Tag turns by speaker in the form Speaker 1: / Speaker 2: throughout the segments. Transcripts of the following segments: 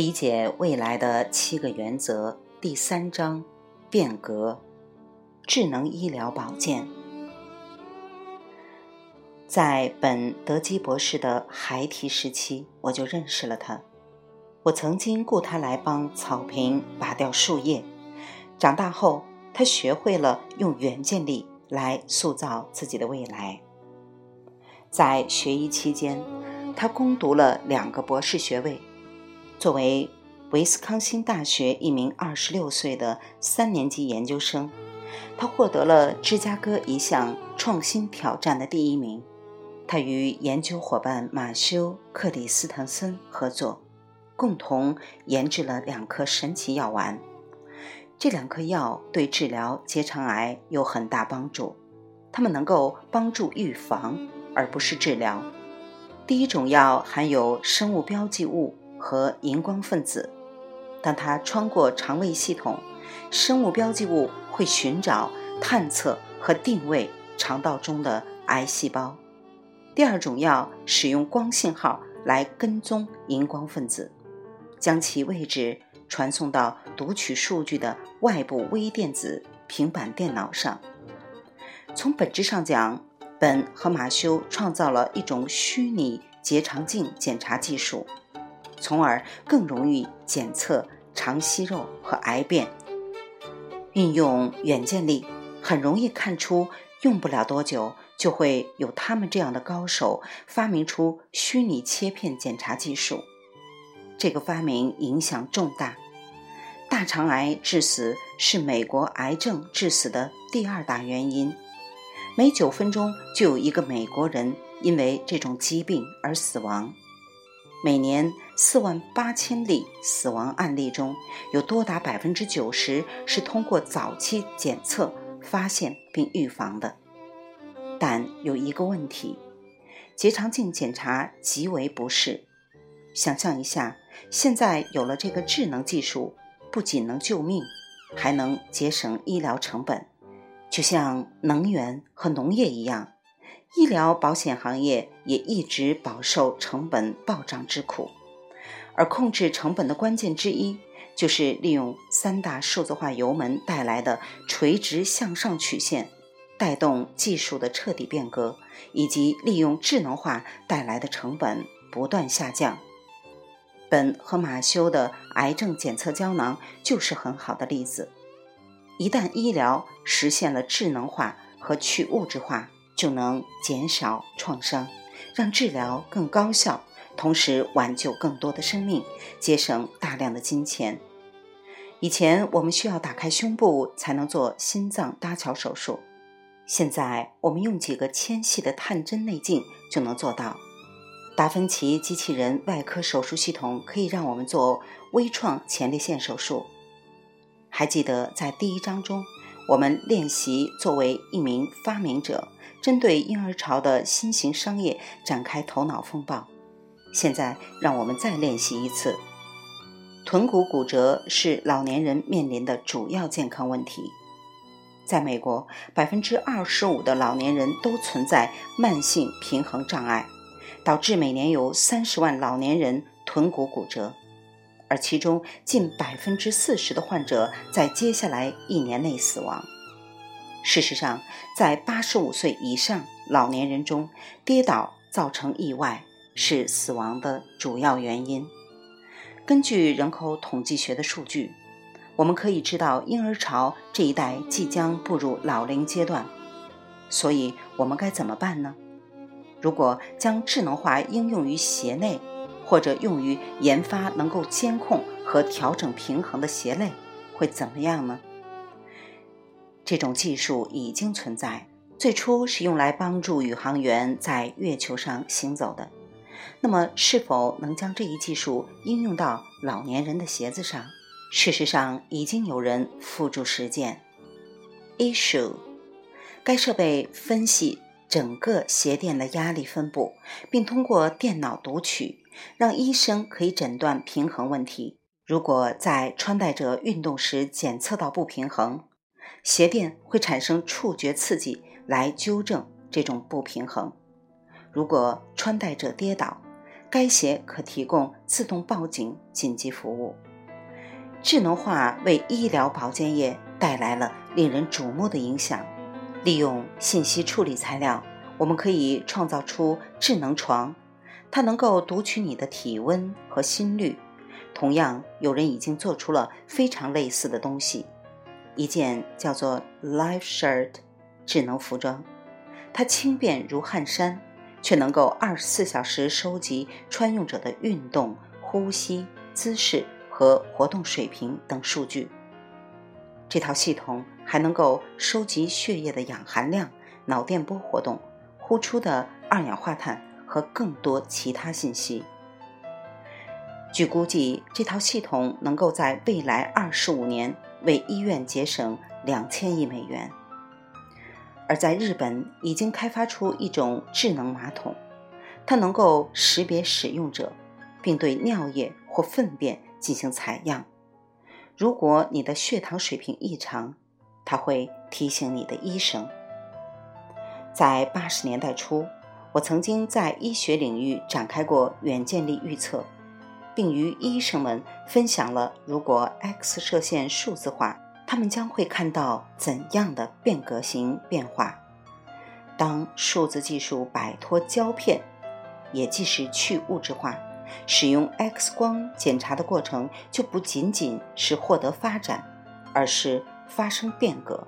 Speaker 1: 理解未来的七个原则，第三章：变革，智能医疗保健。在本德基博士的孩提时期，我就认识了他。我曾经雇他来帮草坪拔掉树叶。长大后，他学会了用远见力来塑造自己的未来。在学医期间，他攻读了两个博士学位。作为威斯康星大学一名二十六岁的三年级研究生，他获得了芝加哥一项创新挑战的第一名。他与研究伙伴马修·克里斯滕森合作，共同研制了两颗神奇药丸。这两颗药对治疗结肠癌有很大帮助，它们能够帮助预防，而不是治疗。第一种药含有生物标记物。和荧光分子，当它穿过肠胃系统，生物标记物会寻找、探测和定位肠道中的癌细胞。第二种药使用光信号来跟踪荧光分子，将其位置传送到读取数据的外部微电子平板电脑上。从本质上讲，本和马修创造了一种虚拟结肠镜检查技术。从而更容易检测肠息肉和癌变。运用远见力，很容易看出，用不了多久就会有他们这样的高手发明出虚拟切片检查技术。这个发明影响重大。大肠癌致死是美国癌症致死的第二大原因，每九分钟就有一个美国人因为这种疾病而死亡。每年四万八千例死亡案例中，有多达百分之九十是通过早期检测发现并预防的。但有一个问题，结肠镜检查极为不适。想象一下，现在有了这个智能技术，不仅能救命，还能节省医疗成本，就像能源和农业一样。医疗保险行业也一直饱受成本暴涨之苦，而控制成本的关键之一，就是利用三大数字化油门带来的垂直向上曲线，带动技术的彻底变革，以及利用智能化带来的成本不断下降。本和马修的癌症检测胶囊就是很好的例子。一旦医疗实现了智能化和去物质化，就能减少创伤，让治疗更高效，同时挽救更多的生命，节省大量的金钱。以前我们需要打开胸部才能做心脏搭桥手术，现在我们用几个纤细的探针内镜就能做到。达芬奇机器人外科手术系统可以让我们做微创前列腺手术。还记得在第一章中，我们练习作为一名发明者。针对婴儿潮的新型商业展开头脑风暴。现在，让我们再练习一次。臀骨骨折是老年人面临的主要健康问题。在美国，百分之二十五的老年人都存在慢性平衡障碍，导致每年有三十万老年人臀骨骨折，而其中近百分之四十的患者在接下来一年内死亡。事实上，在八十五岁以上老年人中，跌倒造成意外是死亡的主要原因。根据人口统计学的数据，我们可以知道婴儿潮这一代即将步入老龄阶段。所以，我们该怎么办呢？如果将智能化应用于鞋内，或者用于研发能够监控和调整平衡的鞋类，会怎么样呢？这种技术已经存在，最初是用来帮助宇航员在月球上行走的。那么，是否能将这一技术应用到老年人的鞋子上？事实上，已经有人付诸实践。Issue，该设备分析整个鞋垫的压力分布，并通过电脑读取，让医生可以诊断平衡问题。如果在穿戴者运动时检测到不平衡，鞋垫会产生触觉刺激来纠正这种不平衡。如果穿戴者跌倒，该鞋可提供自动报警紧急服务。智能化为医疗保健业带来了令人瞩目的影响。利用信息处理材料，我们可以创造出智能床，它能够读取你的体温和心率。同样，有人已经做出了非常类似的东西，一件叫做 Life Shirt 智能服装，它轻便如汗衫，却能够二十四小时收集穿用者的运动、呼吸、姿势和活动水平等数据。这套系统还能够收集血液的氧含量、脑电波活动、呼出的二氧化碳和更多其他信息。据估计，这套系统能够在未来二十五年为医院节省两千亿美元。而在日本，已经开发出一种智能马桶，它能够识别使用者，并对尿液或粪便进行采样。如果你的血糖水平异常，它会提醒你的医生。在八十年代初，我曾经在医学领域展开过远见力预测，并与医生们分享了如果 X 射线数字化，他们将会看到怎样的变革型变化。当数字技术摆脱胶片，也即是去物质化。使用 X 光检查的过程就不仅仅是获得发展，而是发生变革。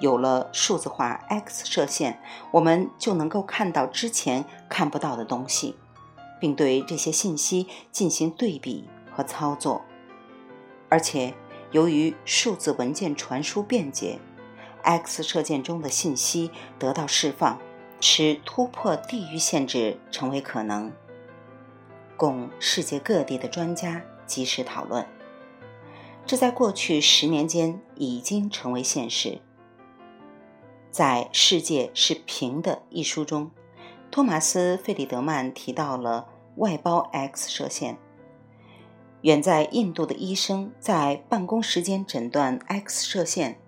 Speaker 1: 有了数字化 X 射线，我们就能够看到之前看不到的东西，并对这些信息进行对比和操作。而且，由于数字文件传输便捷，X 射线中的信息得到释放，使突破地域限制成为可能。供世界各地的专家及时讨论，这在过去十年间已经成为现实。在《世界是平的》一书中，托马斯·费里德曼提到了外包 X 射线。远在印度的医生在办公时间诊断 X 射线，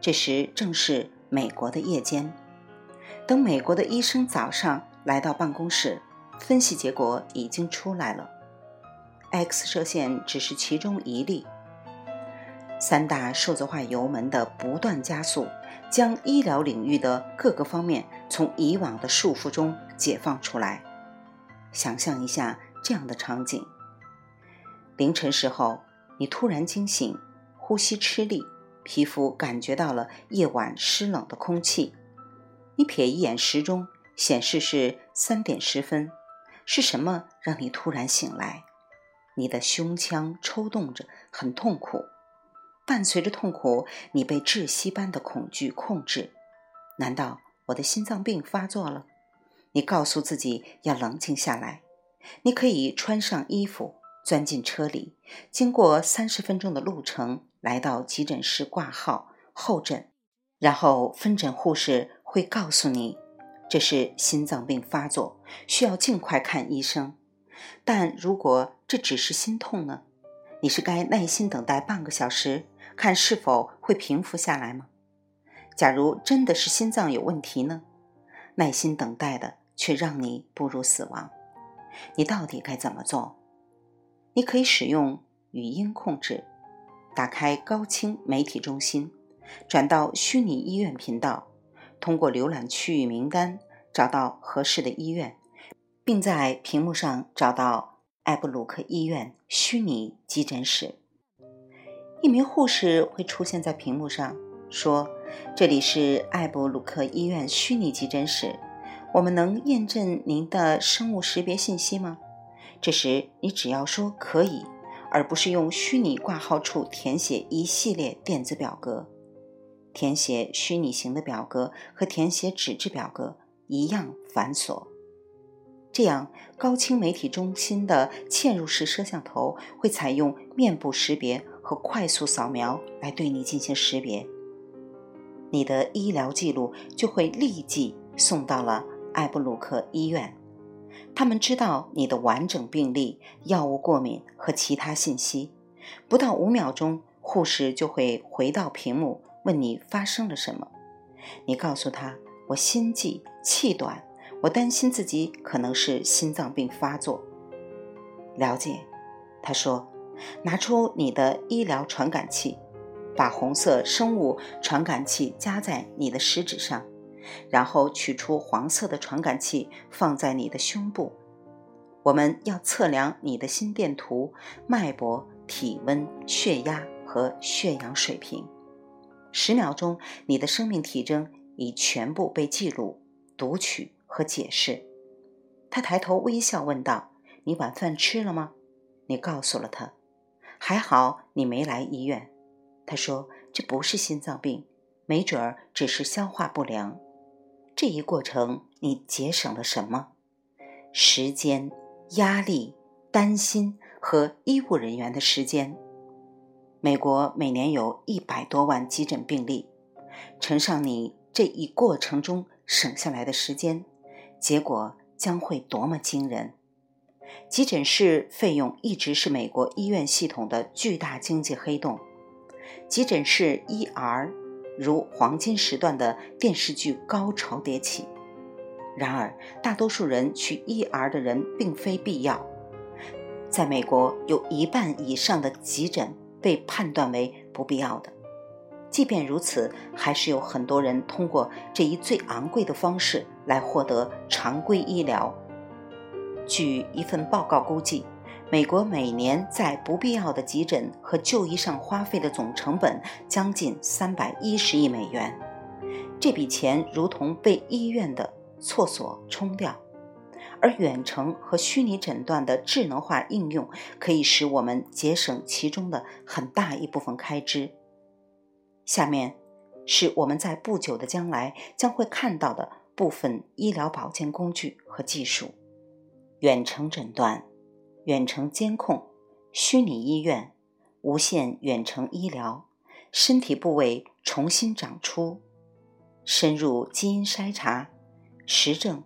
Speaker 1: 这时正是美国的夜间。等美国的医生早上来到办公室。分析结果已经出来了，X 射线只是其中一例。三大数字化油门的不断加速，将医疗领域的各个方面从以往的束缚中解放出来。想象一下这样的场景：凌晨时候，你突然惊醒，呼吸吃力，皮肤感觉到了夜晚湿冷的空气。你瞥一眼时钟，显示是三点十分。是什么让你突然醒来？你的胸腔抽动着，很痛苦。伴随着痛苦，你被窒息般的恐惧控制。难道我的心脏病发作了？你告诉自己要冷静下来。你可以穿上衣服，钻进车里，经过三十分钟的路程，来到急诊室挂号候诊，然后分诊护士会告诉你。这是心脏病发作，需要尽快看医生。但如果这只是心痛呢？你是该耐心等待半个小时，看是否会平复下来吗？假如真的是心脏有问题呢？耐心等待的却让你步入死亡，你到底该怎么做？你可以使用语音控制，打开高清媒体中心，转到虚拟医院频道。通过浏览区域名单找到合适的医院，并在屏幕上找到艾布鲁克医院虚拟急诊室。一名护士会出现在屏幕上，说：“这里是艾布鲁克医院虚拟急诊室，我们能验证您的生物识别信息吗？”这时你只要说“可以”，而不是用虚拟挂号处填写一系列电子表格。填写虚拟型的表格和填写纸质表格一样繁琐。这样，高清媒体中心的嵌入式摄像头会采用面部识别和快速扫描来对你进行识别，你的医疗记录就会立即送到了艾布鲁克医院。他们知道你的完整病历、药物过敏和其他信息。不到五秒钟，护士就会回到屏幕。问你发生了什么？你告诉他：我心悸、气短，我担心自己可能是心脏病发作。了解，他说：“拿出你的医疗传感器，把红色生物传感器夹在你的食指上，然后取出黄色的传感器放在你的胸部。我们要测量你的心电图、脉搏、体温、血压和血氧水平。十秒钟，你的生命体征已全部被记录、读取。”和解释，他抬头微笑问道：“你晚饭吃了吗？”你告诉了他。还好你没来医院。他说：“这不是心脏病，没准儿只是消化不良。”这一过程你节省了什么？时间、压力、担心和医务人员的时间。美国每年有一百多万急诊病例，乘上你这一过程中省下来的时间。结果将会多么惊人！急诊室费用一直是美国医院系统的巨大经济黑洞。急诊室 ER 如黄金时段的电视剧高潮迭起。然而，大多数人去 ER 的人并非必要。在美国，有一半以上的急诊被判断为不必要的。即便如此，还是有很多人通过这一最昂贵的方式来获得常规医疗。据一份报告估计，美国每年在不必要的急诊和就医上花费的总成本将近三百一十亿美元。这笔钱如同被医院的厕所冲掉，而远程和虚拟诊断的智能化应用可以使我们节省其中的很大一部分开支。下面是我们在不久的将来将会看到的部分医疗保健工具和技术：远程诊断、远程监控、虚拟医院、无线远程医疗、身体部位重新长出、深入基因筛查、实证、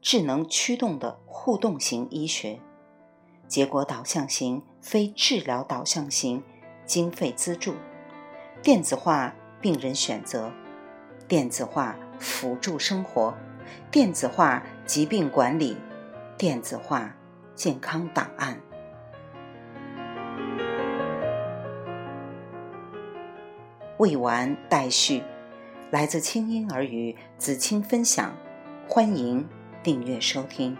Speaker 1: 智能驱动的互动型医学、结果导向型、非治疗导向型、经费资助。电子化病人选择，电子化辅助生活，电子化疾病管理，电子化健康档案。未完待续，来自清音儿语子清分享，欢迎订阅收听。